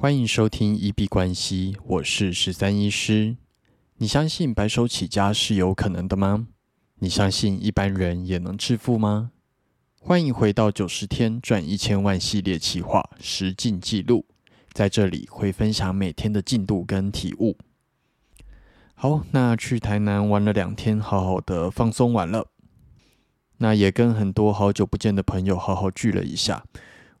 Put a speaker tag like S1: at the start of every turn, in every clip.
S1: 欢迎收听一币关系，我是十三医师。你相信白手起家是有可能的吗？你相信一般人也能致富吗？欢迎回到九十天赚一千万系列企划实进记录，在这里会分享每天的进度跟体悟。好，那去台南玩了两天，好好的放松完了。那也跟很多好久不见的朋友好好聚了一下。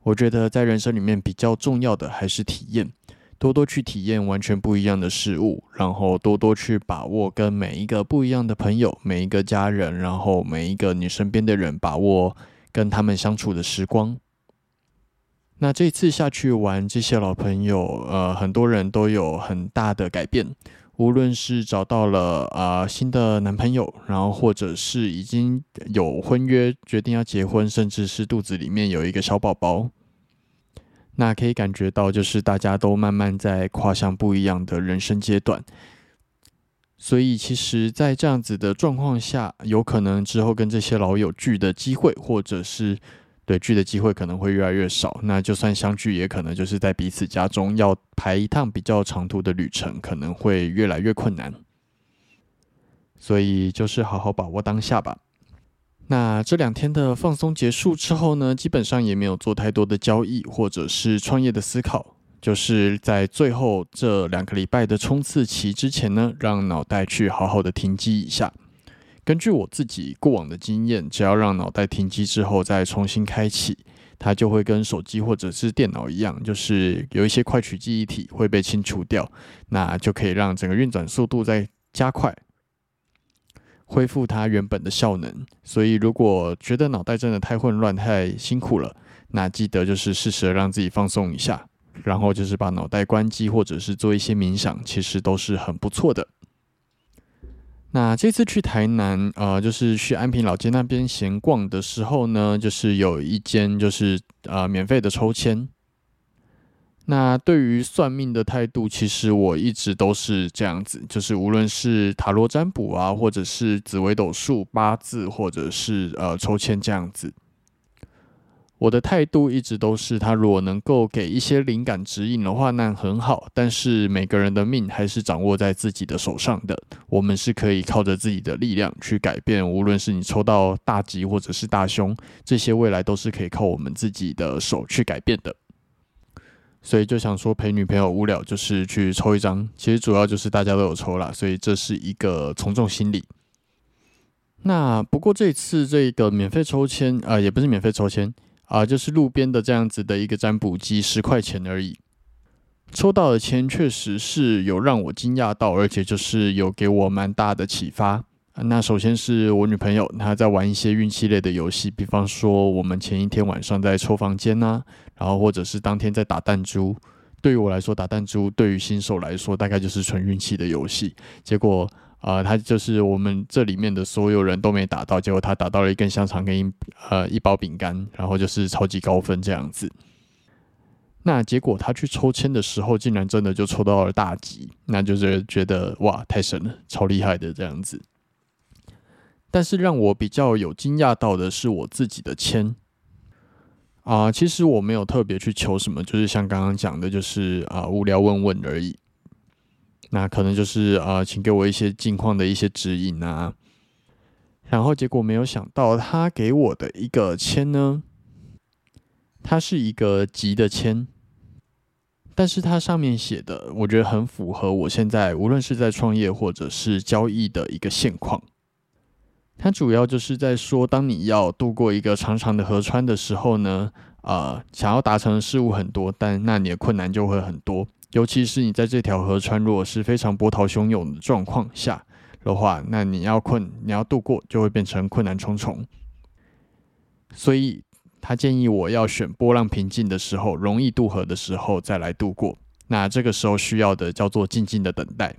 S1: 我觉得在人生里面比较重要的还是体验，多多去体验完全不一样的事物，然后多多去把握跟每一个不一样的朋友、每一个家人，然后每一个你身边的人，把握跟他们相处的时光。那这次下去玩，这些老朋友，呃，很多人都有很大的改变。无论是找到了啊新的男朋友，然后或者是已经有婚约，决定要结婚，甚至是肚子里面有一个小宝宝，那可以感觉到，就是大家都慢慢在跨向不一样的人生阶段。所以，其实，在这样子的状况下，有可能之后跟这些老友聚的机会，或者是。对聚的机会可能会越来越少，那就算相聚，也可能就是在彼此家中，要排一趟比较长途的旅程，可能会越来越困难。所以就是好好把握当下吧。那这两天的放松结束之后呢，基本上也没有做太多的交易或者是创业的思考，就是在最后这两个礼拜的冲刺期之前呢，让脑袋去好好的停机一下。根据我自己过往的经验，只要让脑袋停机之后再重新开启，它就会跟手机或者是电脑一样，就是有一些快取记忆体会被清除掉，那就可以让整个运转速度再加快，恢复它原本的效能。所以，如果觉得脑袋真的太混乱、太辛苦了，那记得就是适时的让自己放松一下，然后就是把脑袋关机，或者是做一些冥想，其实都是很不错的。那这次去台南，呃，就是去安平老街那边闲逛的时候呢，就是有一间就是呃免费的抽签。那对于算命的态度，其实我一直都是这样子，就是无论是塔罗占卜啊，或者是紫微斗数、八字，或者是呃抽签这样子。我的态度一直都是，他如果能够给一些灵感指引的话，那很好。但是每个人的命还是掌握在自己的手上的，我们是可以靠着自己的力量去改变。无论是你抽到大吉或者是大凶，这些未来都是可以靠我们自己的手去改变的。所以就想说陪女朋友无聊，就是去抽一张。其实主要就是大家都有抽啦，所以这是一个从众心理。那不过这次这个免费抽签啊，也不是免费抽签。啊，就是路边的这样子的一个占卜机，十块钱而已。抽到的签确实是有让我惊讶到，而且就是有给我蛮大的启发。那首先是我女朋友，她在玩一些运气类的游戏，比方说我们前一天晚上在抽房间呐，然后或者是当天在打弹珠。对于我来说，打弹珠对于新手来说，大概就是纯运气的游戏。结果。啊，他就是我们这里面的所有人都没打到，结果他打到了一根香肠跟一呃一包饼干，然后就是超级高分这样子。那结果他去抽签的时候，竟然真的就抽到了大吉，那就是觉得哇，太神了，超厉害的这样子。但是让我比较有惊讶到的是我自己的签啊，其实我没有特别去求什么，就是像刚刚讲的，就是啊无聊问问而已。那可能就是啊，请给我一些近况的一些指引啊。然后结果没有想到，他给我的一个签呢，它是一个急的签，但是它上面写的，我觉得很符合我现在无论是在创业或者是交易的一个现况。它主要就是在说，当你要度过一个长长的河川的时候呢，啊，想要达成的事物很多，但那你的困难就会很多。尤其是你在这条河川，如果是非常波涛汹涌的状况下的话，那你要困，你要渡过，就会变成困难重重。所以他建议我要选波浪平静的时候，容易渡河的时候再来渡过。那这个时候需要的叫做静静的等待。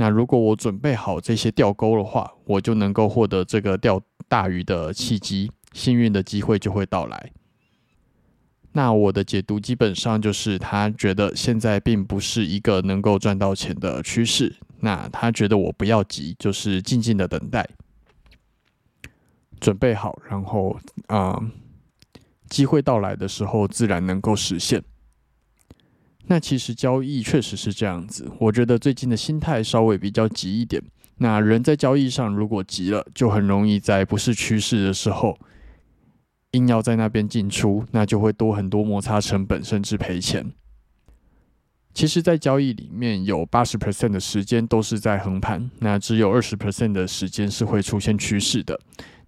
S1: 那如果我准备好这些钓钩的话，我就能够获得这个钓大鱼的契机，幸运的机会就会到来。那我的解读基本上就是，他觉得现在并不是一个能够赚到钱的趋势。那他觉得我不要急，就是静静的等待，准备好，然后啊，机会到来的时候自然能够实现。那其实交易确实是这样子，我觉得最近的心态稍微比较急一点。那人在交易上如果急了，就很容易在不是趋势的时候，硬要在那边进出，那就会多很多摩擦成本，甚至赔钱。其实，在交易里面有八十 percent 的时间都是在横盘，那只有二十 percent 的时间是会出现趋势的。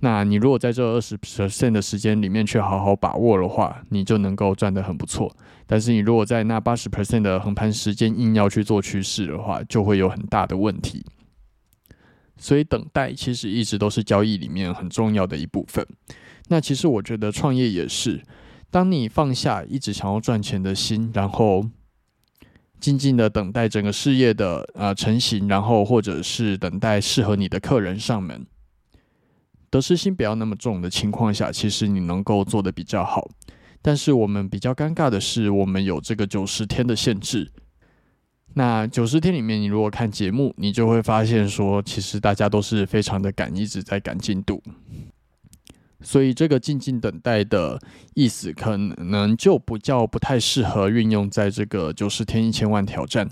S1: 那你如果在这二十 percent 的时间里面去好好把握的话，你就能够赚得很不错。但是你如果在那八十 percent 的横盘时间硬要去做趋势的话，就会有很大的问题。所以等待其实一直都是交易里面很重要的一部分。那其实我觉得创业也是，当你放下一直想要赚钱的心，然后。静静的等待整个事业的呃成型，然后或者是等待适合你的客人上门，得失心不要那么重的情况下，其实你能够做的比较好。但是我们比较尴尬的是，我们有这个九十天的限制。那九十天里面，你如果看节目，你就会发现说，其实大家都是非常的赶，一直在赶进度。所以这个静静等待的意思，可能就不叫不太适合运用在这个九十天一千万挑战。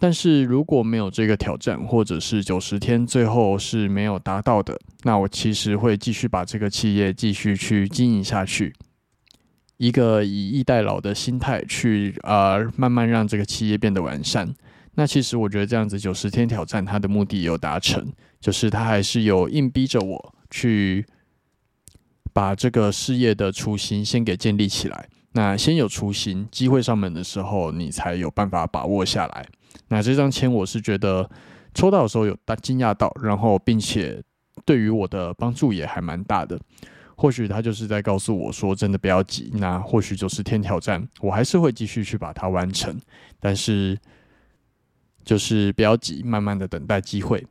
S1: 但是如果没有这个挑战，或者是九十天最后是没有达到的，那我其实会继续把这个企业继续去经营下去，一个以逸待劳的心态去呃慢慢让这个企业变得完善。那其实我觉得这样子九十天挑战它的目的有达成，就是它还是有硬逼着我。去把这个事业的雏形先给建立起来。那先有雏形，机会上门的时候，你才有办法把握下来。那这张签，我是觉得抽到的时候有大惊讶到，然后并且对于我的帮助也还蛮大的。或许他就是在告诉我说，真的不要急。那或许九十天挑战，我还是会继续去把它完成，但是就是不要急，慢慢的等待机会。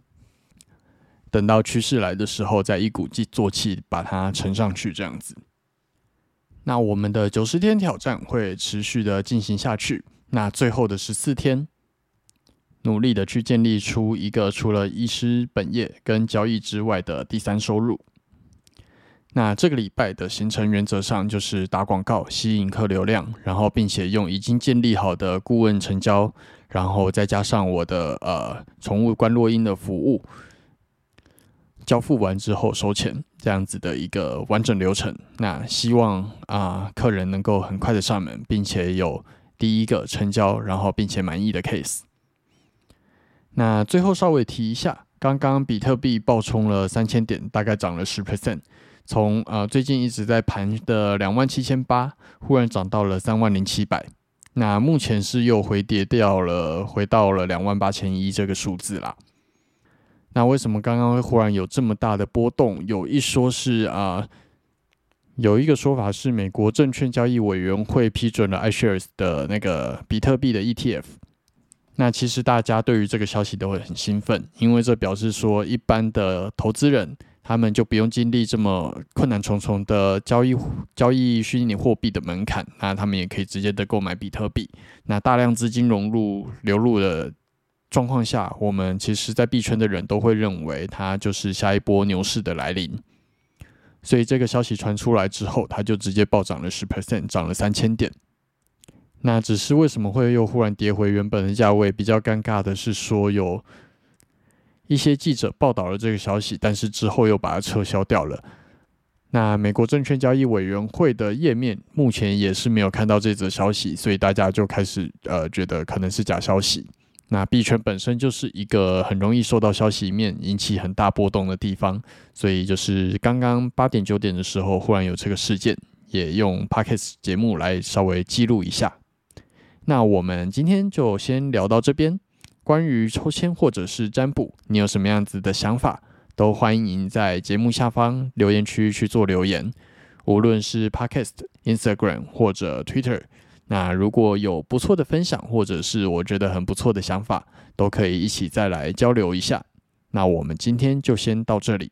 S1: 等到趋势来的时候，再一鼓作气把它撑上去，这样子。那我们的九十天挑战会持续的进行下去。那最后的十四天，努力的去建立出一个除了医师本业跟交易之外的第三收入。那这个礼拜的行程原则上就是打广告吸引客流量，然后并且用已经建立好的顾问成交，然后再加上我的呃宠物关落音的服务。交付完之后收钱，这样子的一个完整流程。那希望啊，客人能够很快的上门，并且有第一个成交，然后并且满意的 case。那最后稍微提一下，刚刚比特币爆冲了三千点，大概涨了十 percent，从呃最近一直在盘的两万七千八，忽然涨到了三万零七百。那目前是又回跌掉了，回到了两万八千一这个数字啦。那为什么刚刚会忽然有这么大的波动？有一说是啊，有一个说法是美国证券交易委员会批准了 iShares 的那个比特币的 ETF。那其实大家对于这个消息都会很兴奋，因为这表示说一般的投资人他们就不用经历这么困难重重的交易交易虚拟货币的门槛，那他们也可以直接的购买比特币。那大量资金融入流入的。状况下，我们其实，在币圈的人都会认为它就是下一波牛市的来临。所以这个消息传出来之后，它就直接暴涨了十 percent，涨了三千点。那只是为什么会又忽然跌回原本的价位？比较尴尬的是说，有一些记者报道了这个消息，但是之后又把它撤销掉了。那美国证券交易委员会的页面目前也是没有看到这则消息，所以大家就开始呃觉得可能是假消息。那币圈本身就是一个很容易受到消息面引起很大波动的地方，所以就是刚刚八点九点的时候，忽然有这个事件，也用 Podcast 节目来稍微记录一下。那我们今天就先聊到这边。关于抽签或者是占卜，你有什么样子的想法，都欢迎在节目下方留言区去做留言，无论是 Podcast、Instagram 或者 Twitter。那如果有不错的分享，或者是我觉得很不错的想法，都可以一起再来交流一下。那我们今天就先到这里。